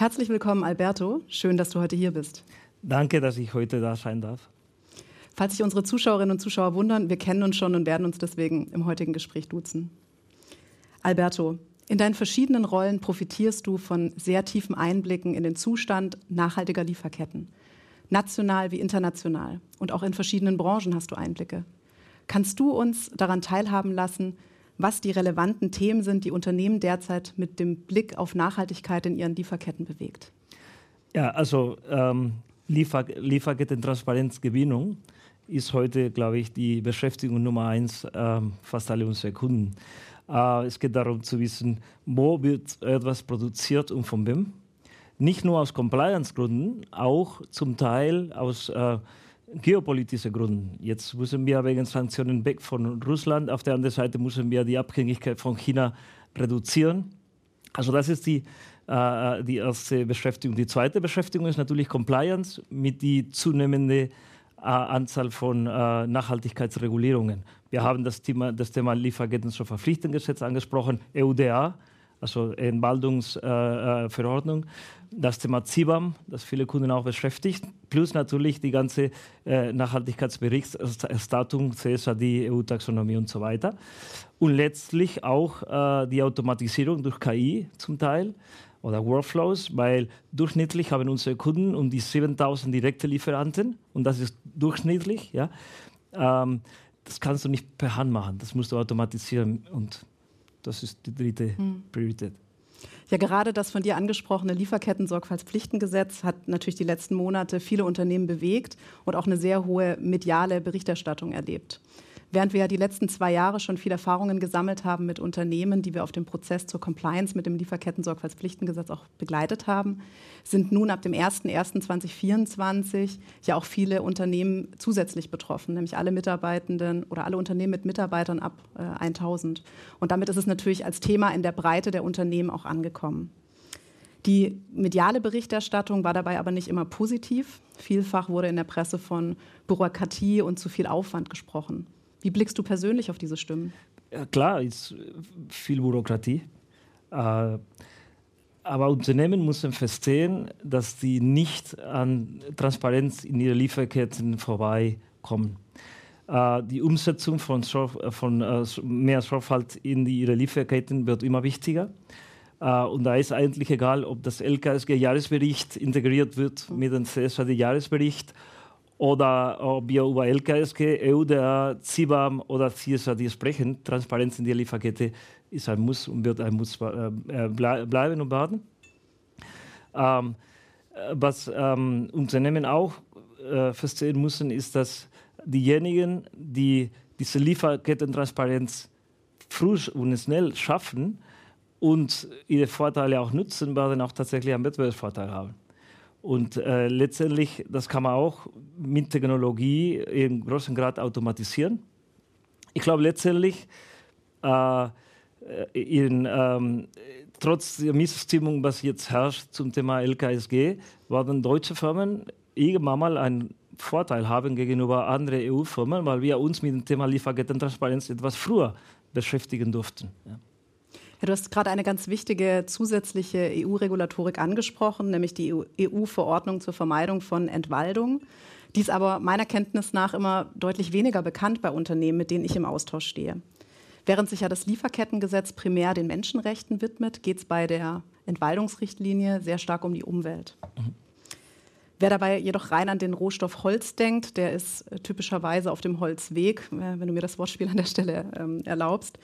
Herzlich willkommen, Alberto. Schön, dass du heute hier bist. Danke, dass ich heute da sein darf. Falls sich unsere Zuschauerinnen und Zuschauer wundern, wir kennen uns schon und werden uns deswegen im heutigen Gespräch duzen. Alberto, in deinen verschiedenen Rollen profitierst du von sehr tiefen Einblicken in den Zustand nachhaltiger Lieferketten. National wie international. Und auch in verschiedenen Branchen hast du Einblicke. Kannst du uns daran teilhaben lassen, was die relevanten Themen sind, die Unternehmen derzeit mit dem Blick auf Nachhaltigkeit in ihren Lieferketten bewegt? Ja, also ähm, Liefer Lieferketten-Transparenzgewinnung ist heute, glaube ich, die Beschäftigung Nummer eins äh, fast alle unserer Kunden. Äh, es geht darum zu wissen, wo wird etwas produziert und von wem. Nicht nur aus Compliance-Gründen, auch zum Teil aus äh, geopolitischen Gründen. Jetzt müssen wir wegen Sanktionen weg von Russland. Auf der anderen Seite müssen wir die Abhängigkeit von China reduzieren. Also das ist die, äh, die erste Beschäftigung. Die zweite Beschäftigung ist natürlich Compliance mit die zunehmende äh, Anzahl von äh, Nachhaltigkeitsregulierungen. Wir haben das Thema, das Thema Lieferketten zur Verpflichtungsgesetz angesprochen, EUDA, also Entwaldungsverordnung. Das Thema CIBAM, das viele Kunden auch beschäftigt, plus natürlich die ganze äh, Nachhaltigkeitsberichterstattung, CSRD, EU-Taxonomie und so weiter. Und letztlich auch äh, die Automatisierung durch KI zum Teil oder Workflows, weil durchschnittlich haben unsere Kunden um die 7000 direkte Lieferanten und das ist durchschnittlich. Ja. Ähm, das kannst du nicht per Hand machen, das musst du automatisieren und das ist die dritte hm. Priorität. Ja, gerade das von dir angesprochene Lieferketten-Sorgfaltspflichtengesetz hat natürlich die letzten Monate viele Unternehmen bewegt und auch eine sehr hohe mediale Berichterstattung erlebt. Während wir ja die letzten zwei Jahre schon viel Erfahrungen gesammelt haben mit Unternehmen, die wir auf dem Prozess zur Compliance mit dem Lieferketten-Sorgfaltspflichtengesetz auch begleitet haben, sind nun ab dem 01.01.2024 ja auch viele Unternehmen zusätzlich betroffen, nämlich alle Mitarbeitenden oder alle Unternehmen mit Mitarbeitern ab äh, 1000. Und damit ist es natürlich als Thema in der Breite der Unternehmen auch angekommen. Die mediale Berichterstattung war dabei aber nicht immer positiv. Vielfach wurde in der Presse von Bürokratie und zu viel Aufwand gesprochen. Wie blickst du persönlich auf diese Stimmen? Ja, klar, ist viel Bürokratie. Äh, aber Unternehmen müssen verstehen, dass sie nicht an Transparenz in ihre Lieferketten vorbeikommen. Äh, die Umsetzung von, von äh, mehr Sorgfalt in ihre Lieferketten wird immer wichtiger. und da ist eigentlich egal, ob das LKSG-Jahresbericht integriert wird mit dem CSRD-Jahresbericht oder ob wir über LKSG, EUDA, CIBAM oder CSRD sprechen. Transparenz in der Lieferkette ist ein Muss und wird ein Muss äh, äh bleiben und werden. Ähm, was ähm, Unternehmen auch äh, verstehen müssen, ist, dass diejenigen, die diese Lieferkettentransparenz früh und schnell schaffen und ihre Vorteile auch nutzen, werden auch tatsächlich einen Wettbewerbsvorteil haben. Und äh, letztendlich, das kann man auch mit Technologie im großen Grad automatisieren. Ich glaube letztendlich, äh, in, ähm, trotz der Missstimmung, was jetzt herrscht zum Thema LKSG, werden deutsche Firmen irgendwann mal einen Vorteil haben gegenüber anderen EU-Firmen, weil wir uns mit dem Thema Lieferkettentransparenz etwas früher beschäftigen durften. Ja. Ja, du hast gerade eine ganz wichtige zusätzliche EU-Regulatorik angesprochen, nämlich die EU-Verordnung zur Vermeidung von Entwaldung. Die ist aber meiner Kenntnis nach immer deutlich weniger bekannt bei Unternehmen, mit denen ich im Austausch stehe. Während sich ja das Lieferkettengesetz primär den Menschenrechten widmet, geht es bei der Entwaldungsrichtlinie sehr stark um die Umwelt. Mhm. Wer dabei jedoch rein an den Rohstoff Holz denkt, der ist typischerweise auf dem Holzweg, äh, wenn du mir das Wortspiel an der Stelle ähm, erlaubst.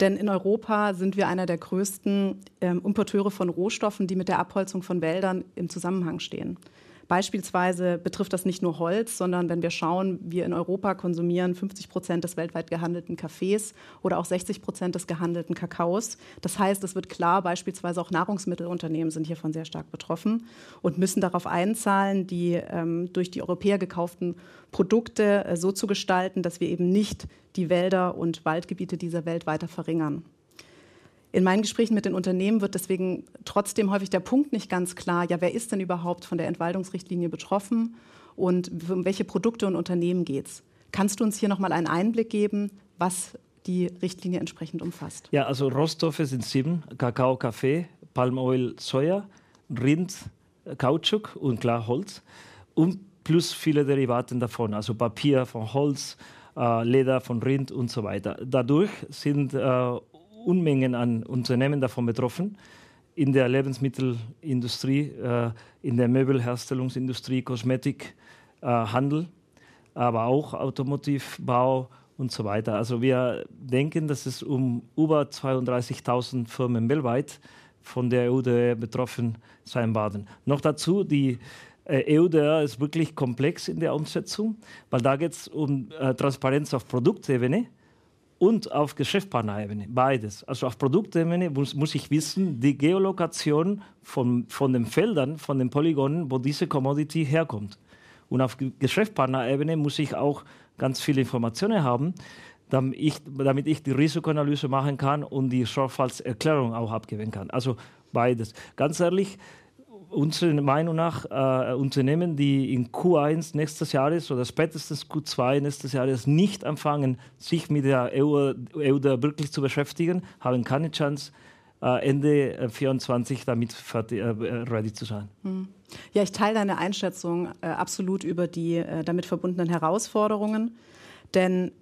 Denn in Europa sind wir einer der größten ähm, Importeure von Rohstoffen, die mit der Abholzung von Wäldern im Zusammenhang stehen. Beispielsweise betrifft das nicht nur Holz, sondern wenn wir schauen, wir in Europa konsumieren 50 Prozent des weltweit gehandelten Kaffees oder auch 60 Prozent des gehandelten Kakaos. Das heißt, es wird klar, beispielsweise auch Nahrungsmittelunternehmen sind hiervon sehr stark betroffen und müssen darauf einzahlen, die ähm, durch die Europäer gekauften Produkte äh, so zu gestalten, dass wir eben nicht die Wälder und Waldgebiete dieser Welt weiter verringern. In meinen Gesprächen mit den Unternehmen wird deswegen trotzdem häufig der Punkt nicht ganz klar, ja, wer ist denn überhaupt von der Entwaldungsrichtlinie betroffen und um welche Produkte und Unternehmen geht es? Kannst du uns hier nochmal einen Einblick geben, was die Richtlinie entsprechend umfasst? Ja, also Rohstoffe sind sieben, Kakao, Kaffee, Palmöl, Soja, Rind, Kautschuk und klar Holz und plus viele Derivate davon, also Papier von Holz, äh, Leder von Rind und so weiter. Dadurch sind äh, Unmengen an Unternehmen davon betroffen. In der Lebensmittelindustrie, äh, in der Möbelherstellungsindustrie, Kosmetik, äh, Handel, aber auch Automotivbau und so weiter. Also wir denken, dass es um über 32.000 Firmen weltweit von der EUDR betroffen sein werden. Noch dazu, die äh, EUDR ist wirklich komplex in der Umsetzung, weil da geht es um äh, Transparenz auf Produktebene und auf Geschäftspartnerebene, beides. Also auf Produktebene muss, muss ich wissen, die Geolokation von, von den Feldern, von den Polygonen, wo diese Commodity herkommt. Und auf Geschäftspartnerebene muss ich auch ganz viele Informationen haben, damit ich, damit ich die Risikoanalyse machen kann und die Sorgfaltserklärung auch abgeben kann. Also beides. Ganz ehrlich, unserer Meinung nach äh, Unternehmen, die in Q1 nächstes Jahres oder spätestens Q2 nächstes Jahres nicht anfangen, sich mit der EU, EU wirklich zu beschäftigen, haben keine Chance, äh, Ende 2024 äh, damit fertig, äh, ready zu sein. Hm. Ja, ich teile deine Einschätzung äh, absolut über die damit verbundenen Herausforderungen. Denn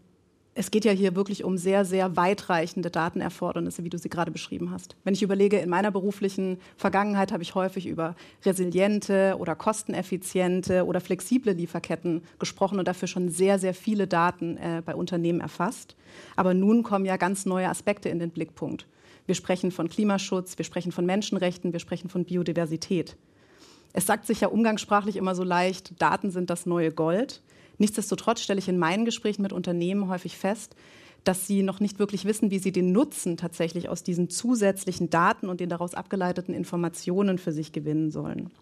es geht ja hier wirklich um sehr, sehr weitreichende Datenerfordernisse, wie du sie gerade beschrieben hast. Wenn ich überlege, in meiner beruflichen Vergangenheit habe ich häufig über resiliente oder kosteneffiziente oder flexible Lieferketten gesprochen und dafür schon sehr, sehr viele Daten äh, bei Unternehmen erfasst. Aber nun kommen ja ganz neue Aspekte in den Blickpunkt. Wir sprechen von Klimaschutz, wir sprechen von Menschenrechten, wir sprechen von Biodiversität. Es sagt sich ja umgangssprachlich immer so leicht, Daten sind das neue Gold. Nichtsdestotrotz stelle ich in meinen Gesprächen mit Unternehmen häufig fest, dass sie noch nicht wirklich wissen, wie sie den Nutzen tatsächlich aus diesen zusätzlichen Daten und den daraus abgeleiteten Informationen für sich gewinnen sollen.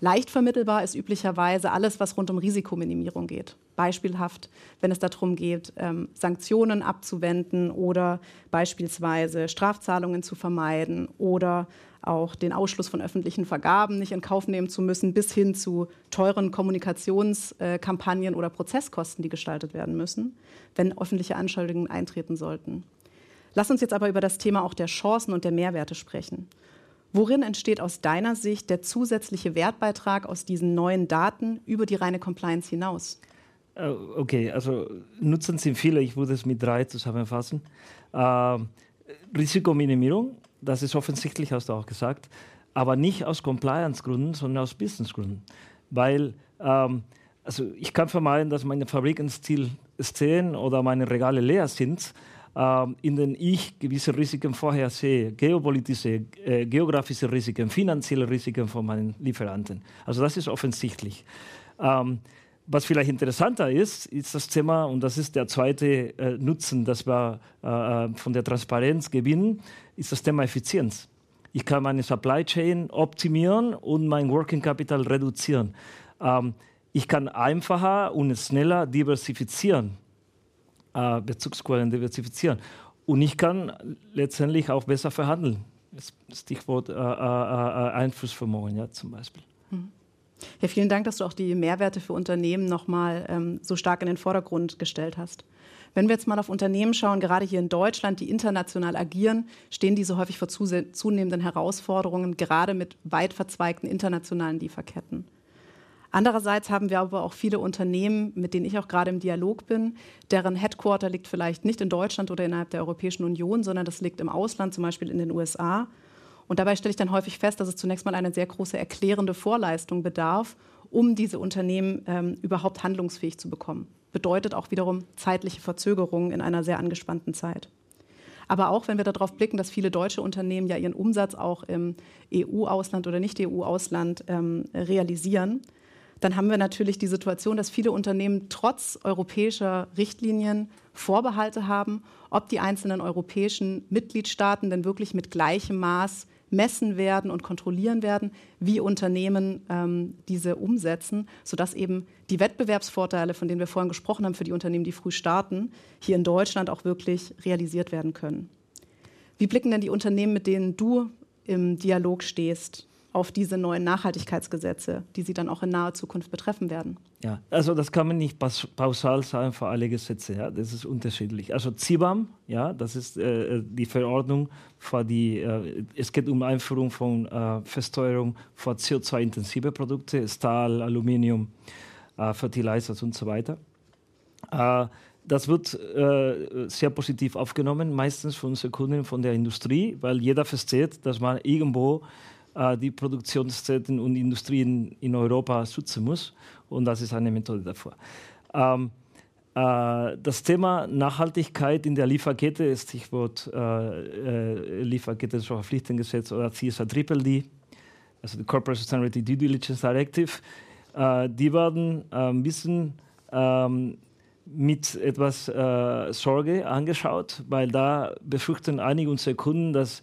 Leicht vermittelbar ist üblicherweise alles, was rund um Risikominimierung geht. Beispielhaft, wenn es darum geht, ähm, Sanktionen abzuwenden oder beispielsweise Strafzahlungen zu vermeiden oder auch den Ausschluss von öffentlichen Vergaben nicht in Kauf nehmen zu müssen, bis hin zu teuren Kommunikationskampagnen oder Prozesskosten, die gestaltet werden müssen, wenn öffentliche Anschuldigungen eintreten sollten. Lass uns jetzt aber über das Thema auch der Chancen und der Mehrwerte sprechen. Worin entsteht aus deiner Sicht der zusätzliche Wertbeitrag aus diesen neuen Daten über die reine Compliance hinaus? Äh, okay, also Nutzen sind viele. Ich würde es mit drei zusammenfassen. Äh, Risikominimierung, das ist offensichtlich, hast du auch gesagt, aber nicht aus Compliance-Gründen, sondern aus Business-Gründen. Weil ähm, also ich kann vermeiden, dass meine Fabriken still stehen oder meine Regale leer sind, ähm, in denen ich gewisse Risiken vorher sehe, geopolitische, äh, geografische Risiken, finanzielle Risiken von meinen Lieferanten. Also das ist offensichtlich. Ähm, was vielleicht interessanter ist, ist das Thema, und das ist der zweite äh, Nutzen, das wir äh, äh, von der Transparenz gewinnen, ist das Thema Effizienz. Ich kann meine Supply Chain optimieren und mein Working Capital reduzieren. Ähm, ich kann einfacher und schneller diversifizieren, äh, Bezugsquellen diversifizieren. Und ich kann letztendlich auch besser verhandeln. Stichwort äh, äh, Einflussvermögen ja, zum Beispiel. Mhm. Ja, vielen Dank, dass du auch die Mehrwerte für Unternehmen nochmal ähm, so stark in den Vordergrund gestellt hast. Wenn wir jetzt mal auf Unternehmen schauen, gerade hier in Deutschland, die international agieren, stehen diese häufig vor zunehmenden Herausforderungen, gerade mit weit verzweigten internationalen Lieferketten. Andererseits haben wir aber auch viele Unternehmen, mit denen ich auch gerade im Dialog bin, deren Headquarter liegt vielleicht nicht in Deutschland oder innerhalb der Europäischen Union, sondern das liegt im Ausland, zum Beispiel in den USA. Und dabei stelle ich dann häufig fest, dass es zunächst mal eine sehr große erklärende Vorleistung bedarf, um diese Unternehmen ähm, überhaupt handlungsfähig zu bekommen. Bedeutet auch wiederum zeitliche Verzögerungen in einer sehr angespannten Zeit. Aber auch wenn wir darauf blicken, dass viele deutsche Unternehmen ja ihren Umsatz auch im EU-Ausland oder Nicht-EU-Ausland ähm, realisieren, dann haben wir natürlich die Situation, dass viele Unternehmen trotz europäischer Richtlinien Vorbehalte haben, ob die einzelnen europäischen Mitgliedstaaten denn wirklich mit gleichem Maß messen werden und kontrollieren werden, wie Unternehmen ähm, diese umsetzen, sodass eben die Wettbewerbsvorteile, von denen wir vorhin gesprochen haben, für die Unternehmen, die früh starten, hier in Deutschland auch wirklich realisiert werden können. Wie blicken denn die Unternehmen, mit denen du im Dialog stehst, auf diese neuen Nachhaltigkeitsgesetze, die Sie dann auch in naher Zukunft betreffen werden? Ja, also das kann man nicht pauschal sagen für alle Gesetze. Ja, das ist unterschiedlich. Also CBAM, ja, das ist äh, die Verordnung für die. Äh, es geht um Einführung von äh, Versteuerung für CO2-intensive Produkte, Stahl, Aluminium, äh, Fertilizers und so weiter. Äh, das wird äh, sehr positiv aufgenommen, meistens von unseren Kunden von der Industrie, weil jeder versteht, dass man irgendwo äh, die Produktionsstätten und Industrien in Europa schützen muss. Und das ist eine Methode davor. Ähm, äh, das Thema Nachhaltigkeit in der Lieferkette Stichwort äh, äh Lieferkette Verpflichtungsgesetz oder CSA Triple D, also die Corporate Sustainability Due Diligence Directive. Äh, die werden ein bisschen ähm, mit etwas äh, Sorge angeschaut, weil da befürchten einige unserer Kunden, dass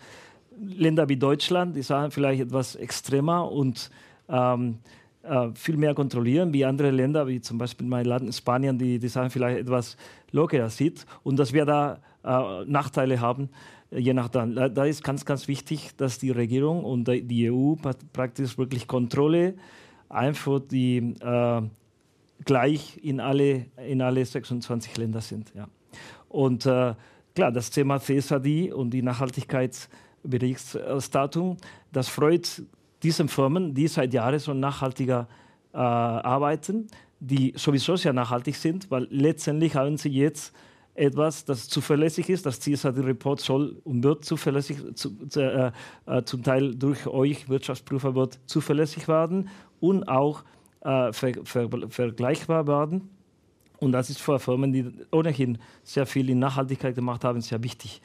Länder wie Deutschland, die sagen vielleicht etwas extremer und ähm, äh, viel mehr kontrollieren, wie andere Länder, wie zum Beispiel mein Land Spanien, die, die sagen vielleicht etwas lockerer sieht und dass wir da äh, Nachteile haben, äh, je nachdem. Da, da, ist ganz, ganz wichtig, dass die Regierung und die EU praktisch wirklich Kontrolle einführt, die äh, gleich in alle, in alle 26 Länder sind. Ja. Und äh, klar, das Thema CSRD und die Nachhaltigkeitsberichterstattung, das freut diese Firmen, die seit Jahren so nachhaltiger äh, arbeiten, die sowieso sehr nachhaltig sind, weil letztendlich haben sie jetzt etwas, das zuverlässig ist. Das CSRD-Report soll und wird zuverlässig, zu, äh, äh, zum Teil durch euch Wirtschaftsprüfer wird zuverlässig werden und auch äh, ver, ver, vergleichbar werden. Und das ist für Firmen, die ohnehin sehr viel in Nachhaltigkeit gemacht haben, sehr wichtig.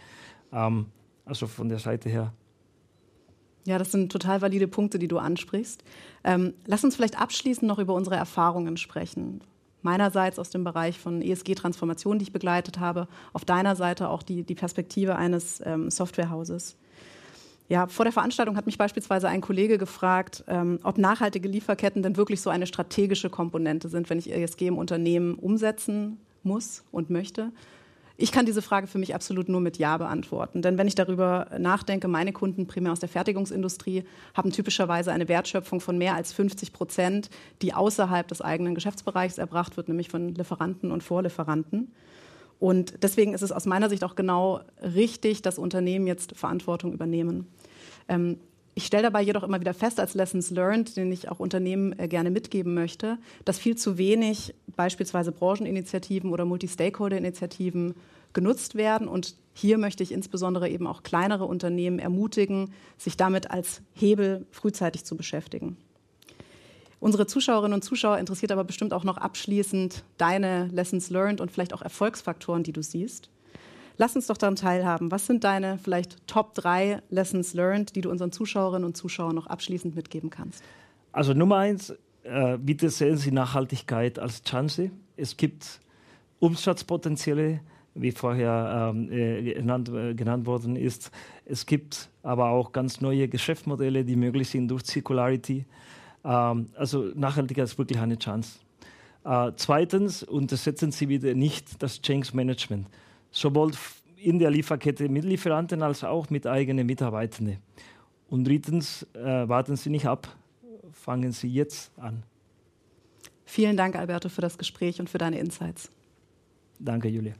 Ähm, also von der Seite her. Ja, das sind total valide Punkte, die du ansprichst. Ähm, lass uns vielleicht abschließend noch über unsere Erfahrungen sprechen. Meinerseits aus dem Bereich von ESG-Transformation, die ich begleitet habe, auf deiner Seite auch die, die Perspektive eines ähm, Softwarehauses. Ja, vor der Veranstaltung hat mich beispielsweise ein Kollege gefragt, ähm, ob nachhaltige Lieferketten denn wirklich so eine strategische Komponente sind, wenn ich ESG im Unternehmen umsetzen muss und möchte. Ich kann diese Frage für mich absolut nur mit Ja beantworten. Denn wenn ich darüber nachdenke, meine Kunden primär aus der Fertigungsindustrie haben typischerweise eine Wertschöpfung von mehr als 50 Prozent, die außerhalb des eigenen Geschäftsbereichs erbracht wird, nämlich von Lieferanten und Vorlieferanten. Und deswegen ist es aus meiner Sicht auch genau richtig, dass Unternehmen jetzt Verantwortung übernehmen. Ähm, ich stelle dabei jedoch immer wieder fest, als Lessons Learned, den ich auch Unternehmen äh, gerne mitgeben möchte, dass viel zu wenig beispielsweise Brancheninitiativen oder Multi-Stakeholder-Initiativen genutzt werden. Und hier möchte ich insbesondere eben auch kleinere Unternehmen ermutigen, sich damit als Hebel frühzeitig zu beschäftigen. Unsere Zuschauerinnen und Zuschauer interessiert aber bestimmt auch noch abschließend deine Lessons Learned und vielleicht auch Erfolgsfaktoren, die du siehst. Lass uns doch daran teilhaben. Was sind deine vielleicht Top 3 Lessons learned, die du unseren Zuschauerinnen und Zuschauern noch abschließend mitgeben kannst? Also Nummer eins, äh, bitte sehen Sie Nachhaltigkeit als Chance. Es gibt Umsatzpotenziale, wie vorher ähm, äh, genannt, äh, genannt worden ist. Es gibt aber auch ganz neue Geschäftsmodelle, die möglich sind durch Circularity. Ähm, also Nachhaltigkeit ist wirklich eine Chance. Äh, zweitens untersetzen Sie bitte nicht das Change Management sowohl in der Lieferkette mit Lieferanten als auch mit eigenen Mitarbeitenden. Und drittens, äh, warten Sie nicht ab, fangen Sie jetzt an. Vielen Dank, Alberto, für das Gespräch und für deine Insights. Danke, Julia.